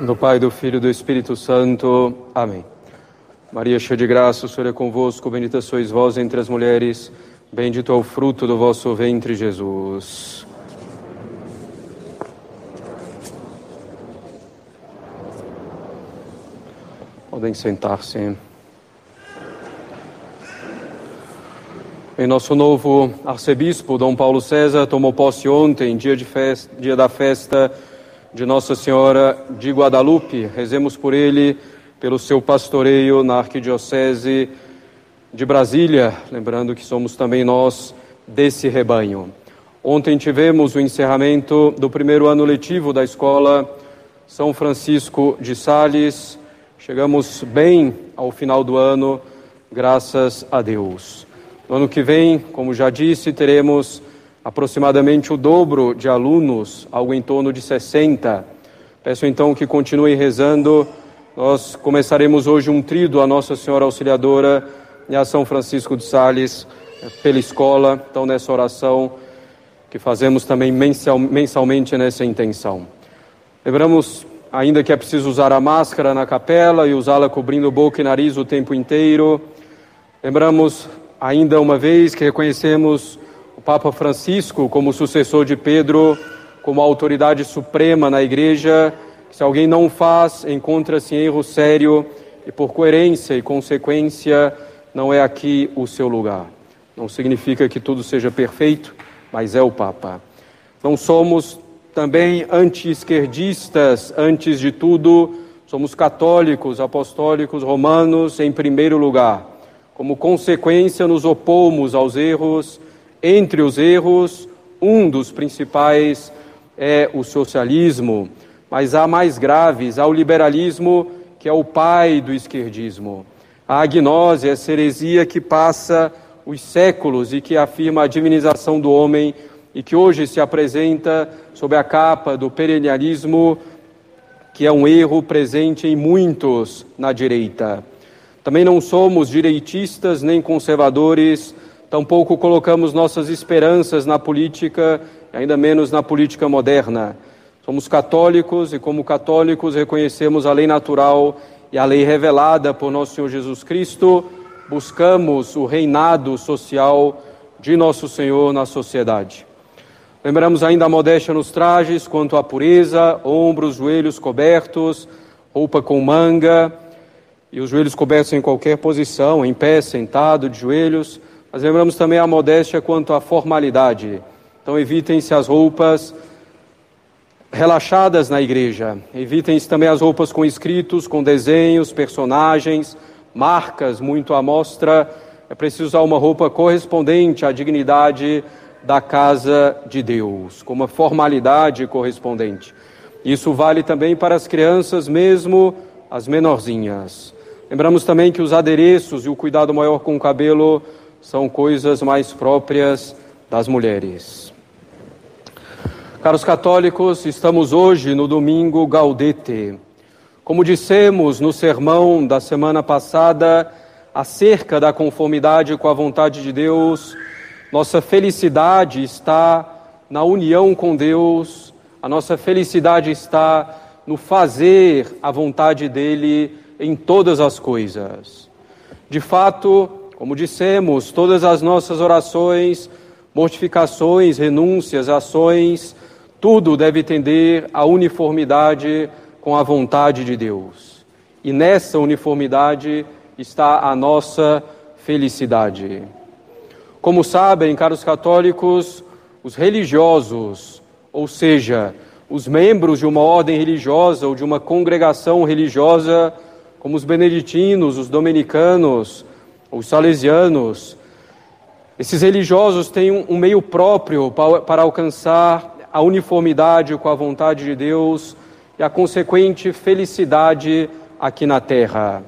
Do Pai, do Filho e do Espírito Santo. Amém. Maria, cheia de graça, o Senhor é convosco, bendita sois vós entre as mulheres, bendito é o fruto do vosso ventre, Jesus. Podem sentar-se. Em nosso novo arcebispo, Dom Paulo César, tomou posse ontem, dia, de festa, dia da festa de Nossa Senhora de Guadalupe. Rezemos por ele, pelo seu pastoreio na Arquidiocese de Brasília, lembrando que somos também nós desse rebanho. Ontem tivemos o encerramento do primeiro ano letivo da escola São Francisco de Sales. Chegamos bem ao final do ano, graças a Deus. No ano que vem, como já disse, teremos aproximadamente o dobro de alunos, algo em torno de 60. Peço então que continuem rezando. Nós começaremos hoje um trido a Nossa Senhora Auxiliadora e a São Francisco de Sales eh, pela escola. Então, nessa oração que fazemos também mensalmente nessa intenção. Lembramos ainda que é preciso usar a máscara na capela e usá-la cobrindo boca e nariz o tempo inteiro. Lembramos ainda uma vez que reconhecemos o Papa Francisco como sucessor de Pedro, como autoridade suprema na Igreja. Se alguém não faz, encontra-se em erro sério e, por coerência e consequência, não é aqui o seu lugar. Não significa que tudo seja perfeito, mas é o Papa. Não somos também anti-esquerdistas, antes de tudo, somos católicos, apostólicos, romanos em primeiro lugar. Como consequência, nos opomos aos erros entre os erros, um dos principais é o socialismo, mas há mais graves, há o liberalismo, que é o pai do esquerdismo. A agnose, a heresia que passa os séculos e que afirma a divinização do homem e que hoje se apresenta sob a capa do perennialismo, que é um erro presente em muitos na direita. Também não somos direitistas nem conservadores, Tampouco colocamos nossas esperanças na política, ainda menos na política moderna. Somos católicos e, como católicos, reconhecemos a lei natural e a lei revelada por nosso Senhor Jesus Cristo. Buscamos o reinado social de nosso Senhor na sociedade. Lembramos ainda a modéstia nos trajes quanto à pureza, ombros, joelhos cobertos, roupa com manga e os joelhos cobertos em qualquer posição, em pé, sentado, de joelhos. Mas lembramos também a modéstia quanto à formalidade. Então evitem-se as roupas relaxadas na igreja. Evitem-se também as roupas com escritos, com desenhos, personagens, marcas muito à mostra. É preciso usar uma roupa correspondente à dignidade da casa de Deus, com uma formalidade correspondente. Isso vale também para as crianças, mesmo as menorzinhas. Lembramos também que os adereços e o cuidado maior com o cabelo são coisas mais próprias das mulheres. Caros católicos, estamos hoje no domingo Gaudete. Como dissemos no sermão da semana passada, acerca da conformidade com a vontade de Deus, nossa felicidade está na união com Deus, a nossa felicidade está no fazer a vontade dele em todas as coisas. De fato, como dissemos, todas as nossas orações, mortificações, renúncias, ações, tudo deve tender à uniformidade com a vontade de Deus. E nessa uniformidade está a nossa felicidade. Como sabem, caros católicos, os religiosos, ou seja, os membros de uma ordem religiosa ou de uma congregação religiosa, como os beneditinos, os dominicanos, os salesianos, esses religiosos têm um, meio próprio para, alcançar a uniformidade com a vontade de Deus e a consequente felicidade aqui na terra.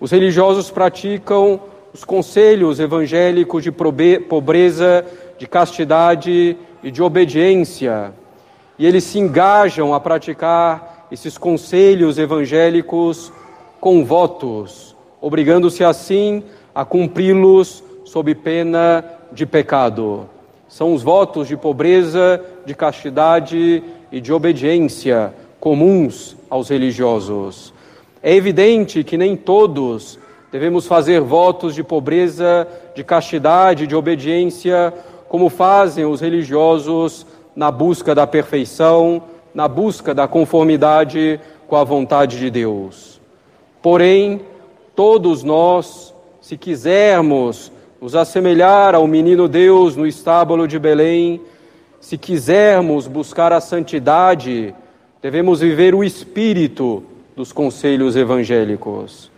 Os religiosos praticam os conselhos evangélicos de pobreza, de castidade e de obediência, e eles se engajam a praticar esses conselhos evangélicos com votos, obrigando-se assim a cumpri-los sob pena de pecado. São os votos de pobreza, de castidade e de obediência, comuns aos religiosos. É evidente que nem todos devemos fazer votos de pobreza, de castidade, de obediência, como fazem os religiosos na busca da perfeição, na busca da conformidade com a vontade de Deus. Porém, todos nós, se quisermos nos assemelhar ao menino Deus no estábulo de Belém, se quisermos buscar a santidade, devemos viver o espírito dos conselhos evangélicos.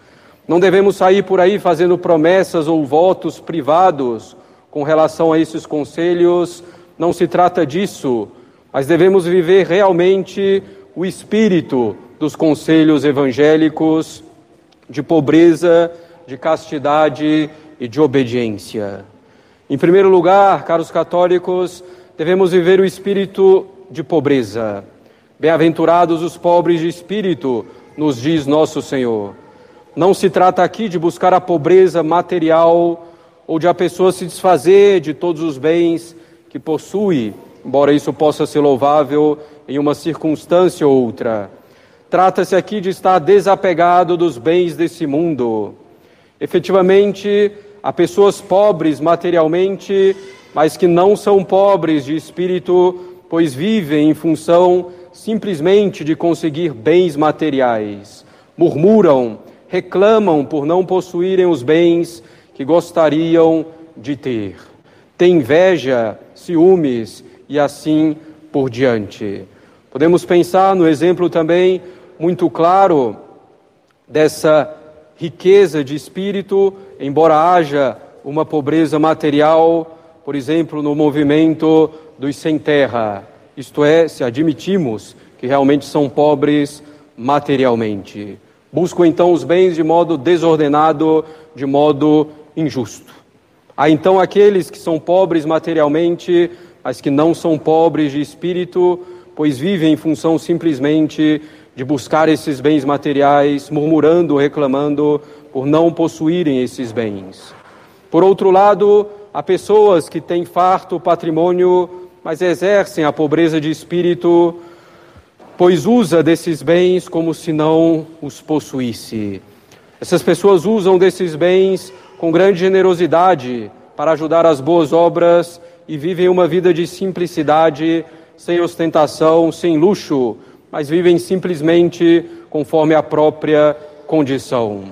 Não devemos sair por aí fazendo promessas ou votos privados com relação a esses conselhos, não se trata disso, mas devemos viver realmente o espírito dos conselhos evangélicos de pobreza, de castidade e de obediência. Em primeiro lugar, caros católicos, devemos viver o espírito de pobreza. Bem-aventurados os pobres de espírito, nos diz nosso Senhor. Não se trata aqui de buscar a pobreza material ou de a pessoa se desfazer de todos os bens que possui, embora isso possa ser louvável em uma circunstância ou outra. Trata-se aqui de estar desapegado dos bens desse mundo. Efetivamente, há pessoas pobres materialmente, mas que não são pobres de espírito, pois vivem em função simplesmente de conseguir bens materiais. Murmuram, reclamam por não possuírem os bens que gostariam de ter. Tem inveja, ciúmes e assim por diante. Podemos pensar no exemplo também muito claro dessa riqueza de espírito, embora haja uma pobreza material, por exemplo, no movimento dos sem terra, isto é, se admitimos que realmente são pobres materialmente. Buscam então os bens de modo desordenado, de modo injusto. Há então aqueles que são pobres materialmente, mas que não são pobres de espírito, pois vivem em função simplesmente de buscar esses bens materiais, murmurando, reclamando por não possuírem esses bens. Por outro lado, há pessoas que têm farto patrimônio, mas exercem a pobreza de espírito, pois usa desses bens como se não os possuísse. Essas pessoas usam desses bens com grande generosidade para ajudar as boas obras e vivem uma vida de simplicidade, sem ostentação, sem luxo, mas vivem simplesmente conforme a própria condição.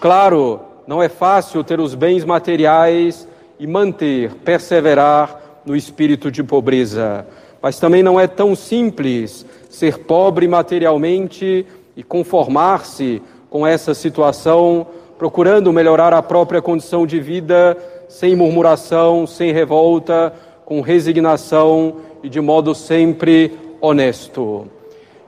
Claro, não é fácil ter os bens materiais e manter, perseverar no espírito de pobreza, mas também não é tão simples ser pobre materialmente e conformar-se com essa situação procurando melhorar a própria condição de vida, sem murmuração, sem revolta, com resignação e de modo sempre honesto.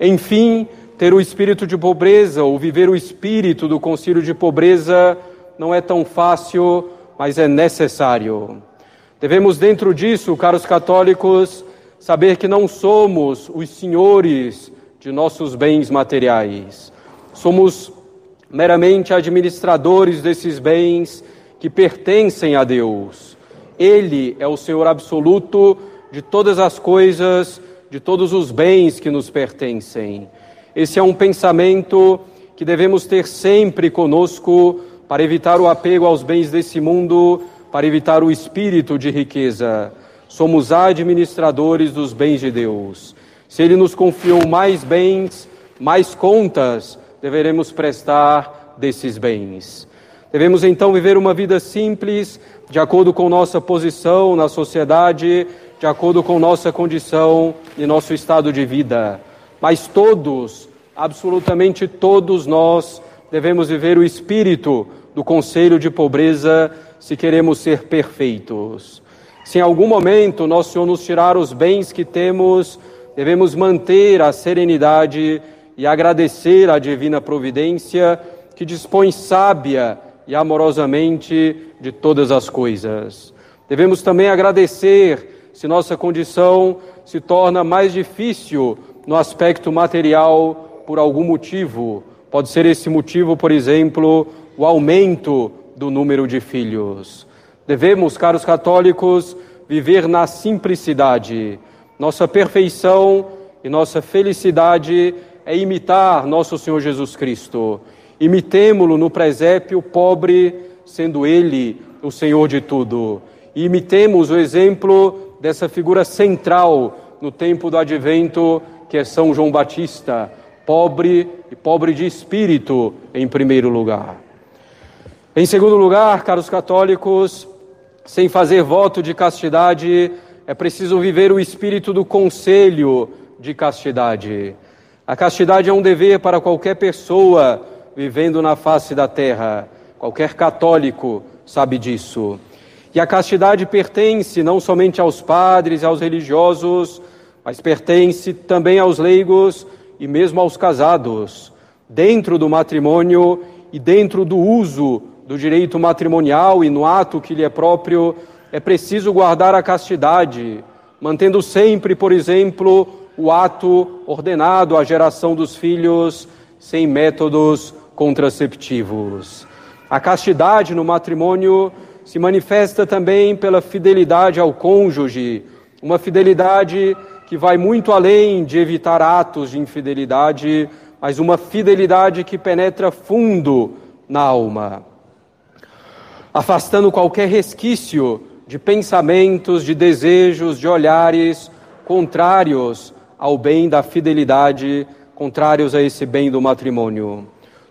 Enfim, ter o espírito de pobreza ou viver o espírito do concílio de pobreza não é tão fácil, mas é necessário. Devemos, dentro disso, caros católicos, saber que não somos os senhores de nossos bens materiais. Somos meramente administradores desses bens que pertencem a Deus. Ele é o Senhor absoluto de todas as coisas, de todos os bens que nos pertencem. Esse é um pensamento que devemos ter sempre conosco para evitar o apego aos bens desse mundo, para evitar o espírito de riqueza. Somos administradores dos bens de Deus. Se Ele nos confiou mais bens, mais contas, deveremos prestar desses bens. Devemos então viver uma vida simples, de acordo com nossa posição na sociedade, de acordo com nossa condição e nosso estado de vida. Mas todos, absolutamente todos nós, devemos viver o espírito do conselho de pobreza se queremos ser perfeitos. Se em algum momento nosso Senhor nos tirar os bens que temos, devemos manter a serenidade e agradecer à divina providência que dispõe sábia e amorosamente de todas as coisas. Devemos também agradecer se nossa condição se torna mais difícil no aspecto material por algum motivo. Pode ser esse motivo, por exemplo, o aumento do número de filhos. Devemos, caros católicos, viver na simplicidade. Nossa perfeição e nossa felicidade é imitar nosso Senhor Jesus Cristo. Imitemo-lo no presépio pobre, sendo ele o Senhor de tudo. E imitemos o exemplo dessa figura central no tempo do advento, que é São João Batista, pobre e pobre de espírito, em primeiro lugar. Em segundo lugar, caros católicos, sem fazer voto de castidade, é preciso viver o espírito do conselho de castidade. A castidade é um dever para qualquer pessoa vivendo na face da terra. Qualquer católico sabe disso. E a castidade pertence não somente aos padres e aos religiosos, mas pertence também aos leigos e mesmo aos casados. Dentro do matrimônio e dentro do uso do direito matrimonial e no ato que lhe é próprio, é preciso guardar a castidade, mantendo sempre, por exemplo, o ato ordenado à geração dos filhos sem métodos contraceptivos. A castidade no matrimônio se manifesta também pela fidelidade ao cônjuge, uma fidelidade que vai muito além de evitar atos de infidelidade, mas uma fidelidade que penetra fundo na alma afastando qualquer resquício de pensamentos, de desejos, de olhares contrários ao bem da fidelidade, contrários a esse bem do matrimônio.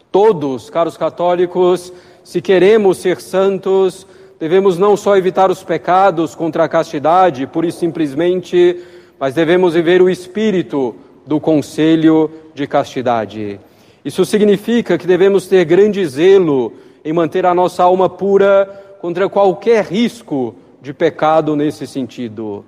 Todos, caros católicos, se queremos ser santos, devemos não só evitar os pecados contra a castidade, pura e simplesmente, mas devemos viver o espírito do conselho de castidade. Isso significa que devemos ter grande zelo em manter a nossa alma pura contra qualquer risco de pecado nesse sentido.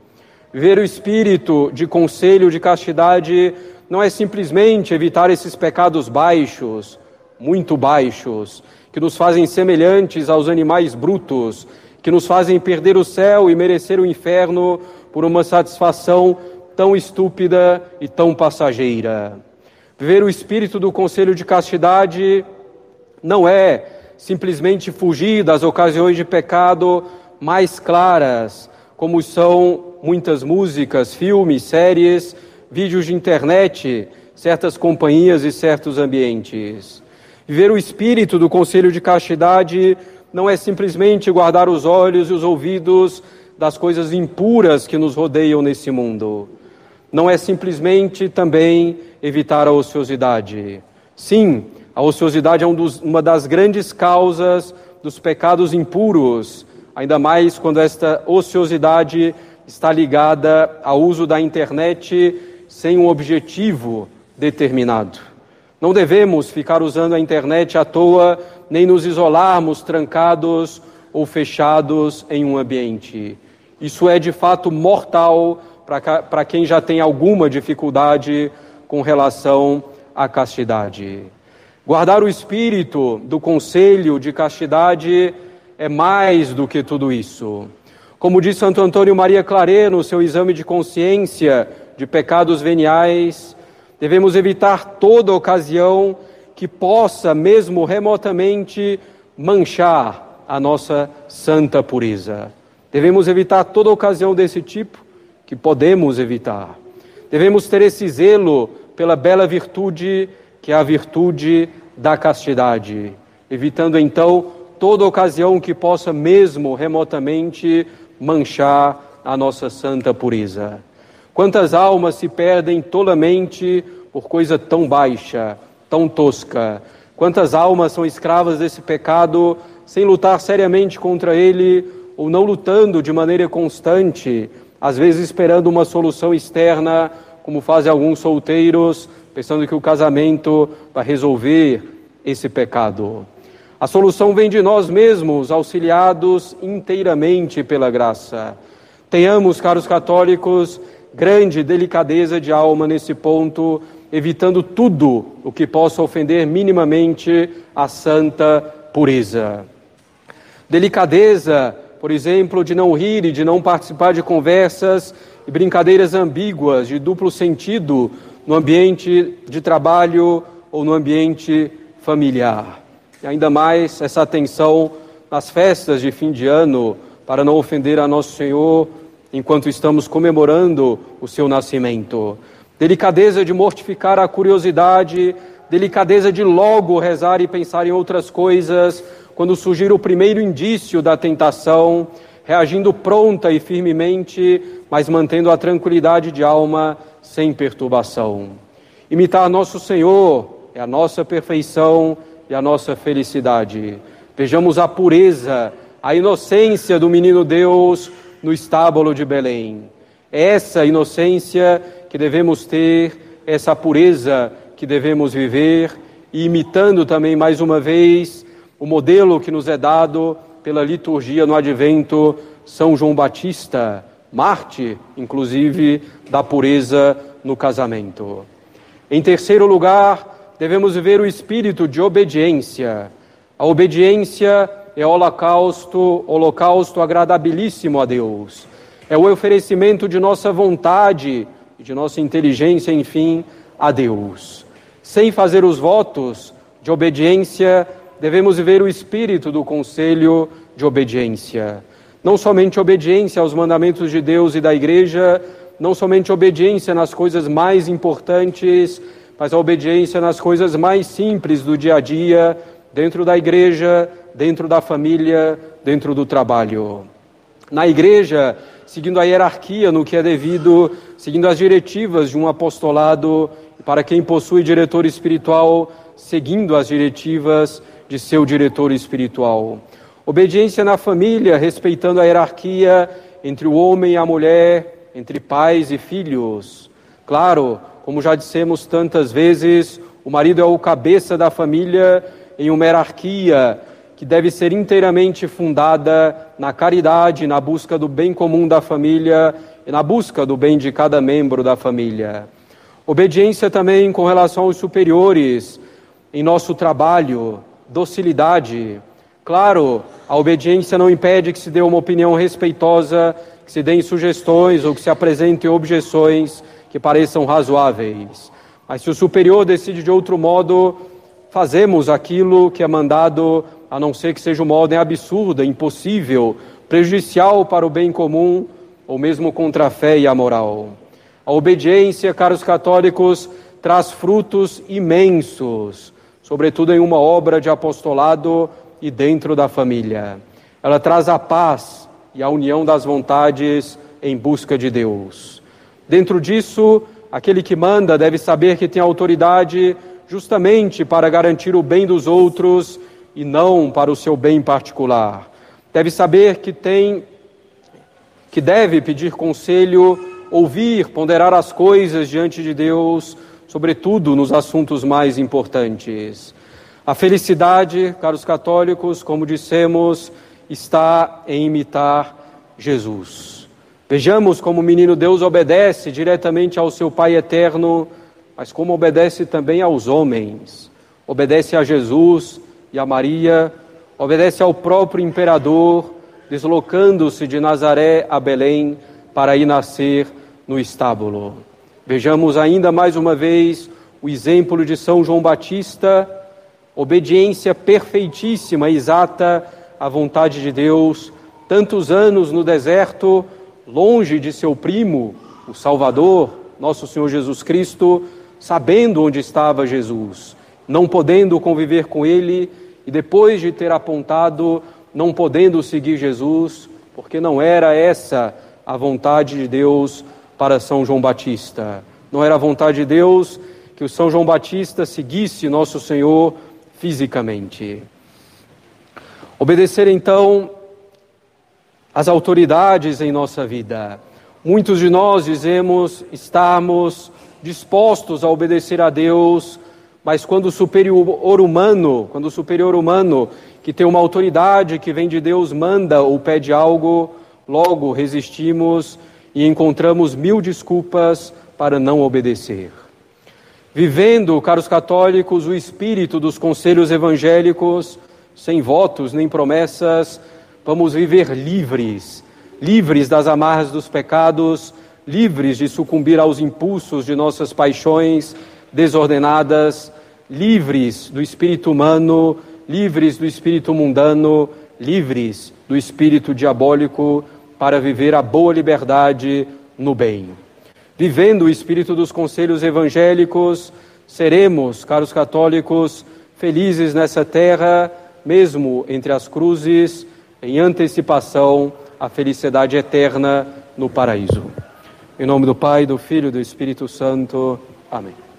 Viver o espírito de conselho de castidade não é simplesmente evitar esses pecados baixos, muito baixos, que nos fazem semelhantes aos animais brutos, que nos fazem perder o céu e merecer o inferno por uma satisfação tão estúpida e tão passageira. Viver o espírito do conselho de castidade não é simplesmente fugir das ocasiões de pecado mais claras, como são muitas músicas, filmes, séries, vídeos de internet, certas companhias e certos ambientes. Viver o espírito do conselho de castidade não é simplesmente guardar os olhos e os ouvidos das coisas impuras que nos rodeiam nesse mundo. Não é simplesmente também evitar a ociosidade. Sim, a ociosidade é um dos, uma das grandes causas dos pecados impuros, ainda mais quando esta ociosidade está ligada ao uso da internet sem um objetivo determinado. Não devemos ficar usando a internet à toa, nem nos isolarmos trancados ou fechados em um ambiente. Isso é de fato mortal para quem já tem alguma dificuldade com relação à castidade. Guardar o espírito do conselho de castidade é mais do que tudo isso. Como diz Santo Antônio Maria Claret no seu exame de consciência de pecados veniais, devemos evitar toda ocasião que possa, mesmo remotamente, manchar a nossa santa pureza. Devemos evitar toda ocasião desse tipo que podemos evitar. Devemos ter esse zelo pela bela virtude que é a virtude da castidade, evitando então toda ocasião que possa mesmo remotamente manchar a nossa santa pureza. Quantas almas se perdem tolamente por coisa tão baixa, tão tosca? Quantas almas são escravas desse pecado sem lutar seriamente contra ele ou não lutando de maneira constante, às vezes esperando uma solução externa, como fazem alguns solteiros pensando que o casamento vai resolver esse pecado. A solução vem de nós mesmos, auxiliados inteiramente pela graça. Tenhamos, caros católicos, grande delicadeza de alma nesse ponto, evitando tudo o que possa ofender minimamente a santa pureza. Delicadeza, por exemplo, de não rir e de não participar de conversas e brincadeiras ambíguas, de duplo sentido, no ambiente de trabalho ou no ambiente familiar. E ainda mais essa atenção nas festas de fim de ano, para não ofender a Nosso Senhor enquanto estamos comemorando o seu nascimento. delicadeza de mortificar a curiosidade, delicadeza de logo rezar e pensar em outras coisas, quando surgir o primeiro indício da tentação, reagindo pronta e firmemente, mas mantendo a tranquilidade de alma sem perturbação. Imitar nosso Senhor é a nossa perfeição e a nossa felicidade. Vejamos a pureza, a inocência do menino Deus no estábulo de Belém. É essa inocência que devemos ter, essa pureza que devemos viver, e imitando também mais uma vez o modelo que nos é dado pela liturgia no advento, São João Batista, Marte, inclusive, da pureza no casamento. Em terceiro lugar, devemos viver o espírito de obediência. A obediência é holocausto, holocausto agradabilíssimo a Deus. É o oferecimento de nossa vontade e de nossa inteligência, enfim, a Deus. Sem fazer os votos de obediência, devemos viver o espírito do conselho de obediência não somente obediência aos mandamentos de Deus e da igreja, não somente obediência nas coisas mais importantes, mas a obediência nas coisas mais simples do dia a dia, dentro da igreja, dentro da família, dentro do trabalho. Na igreja, seguindo a hierarquia no que é devido, seguindo as diretivas de um apostolado, para quem possui diretor espiritual, seguindo as diretivas de seu diretor espiritual. Obediência na família, respeitando a hierarquia entre o homem e a mulher, entre pais e filhos. Claro, como já dissemos tantas vezes, o marido é o cabeça da família em uma hierarquia que deve ser inteiramente fundada na caridade, na busca do bem comum da família e na busca do bem de cada membro da família. Obediência também com relação aos superiores em nosso trabalho, docilidade, Claro, a obediência não impede que se dê uma opinião respeitosa, que se deem sugestões ou que se apresentem objeções que pareçam razoáveis. Mas se o superior decide de outro modo, fazemos aquilo que é mandado, a não ser que seja uma ordem absurda, impossível, prejudicial para o bem comum ou mesmo contra a fé e a moral. A obediência, caros católicos, traz frutos imensos, sobretudo em uma obra de apostolado e dentro da família. Ela traz a paz e a união das vontades em busca de Deus. Dentro disso, aquele que manda deve saber que tem autoridade justamente para garantir o bem dos outros e não para o seu bem particular. Deve saber que tem que deve pedir conselho, ouvir, ponderar as coisas diante de Deus, sobretudo nos assuntos mais importantes. A felicidade, caros católicos, como dissemos, está em imitar Jesus. Vejamos como o menino Deus obedece diretamente ao seu Pai eterno, mas como obedece também aos homens. Obedece a Jesus e a Maria, obedece ao próprio imperador, deslocando-se de Nazaré a Belém para ir nascer no estábulo. Vejamos ainda mais uma vez o exemplo de São João Batista obediência perfeitíssima, exata à vontade de Deus, tantos anos no deserto, longe de seu primo, o Salvador, nosso Senhor Jesus Cristo, sabendo onde estava Jesus, não podendo conviver com ele e depois de ter apontado, não podendo seguir Jesus, porque não era essa a vontade de Deus para São João Batista. Não era a vontade de Deus que o São João Batista seguisse nosso Senhor fisicamente. Obedecer então às autoridades em nossa vida. Muitos de nós dizemos estarmos dispostos a obedecer a Deus, mas quando o superior humano, quando o superior humano que tem uma autoridade que vem de Deus manda ou pede algo, logo resistimos e encontramos mil desculpas para não obedecer. Vivendo, caros católicos, o espírito dos conselhos evangélicos, sem votos nem promessas, vamos viver livres, livres das amarras dos pecados, livres de sucumbir aos impulsos de nossas paixões desordenadas, livres do espírito humano, livres do espírito mundano, livres do espírito diabólico, para viver a boa liberdade no bem. vivendo o espírito dos conselhos evangélicos, seremos, caros católicos, felizes nessa terra, mesmo entre as cruzes, em antecipação à felicidade eterna no paraíso. Em nome do Pai, do Filho e do Espírito Santo. Amém.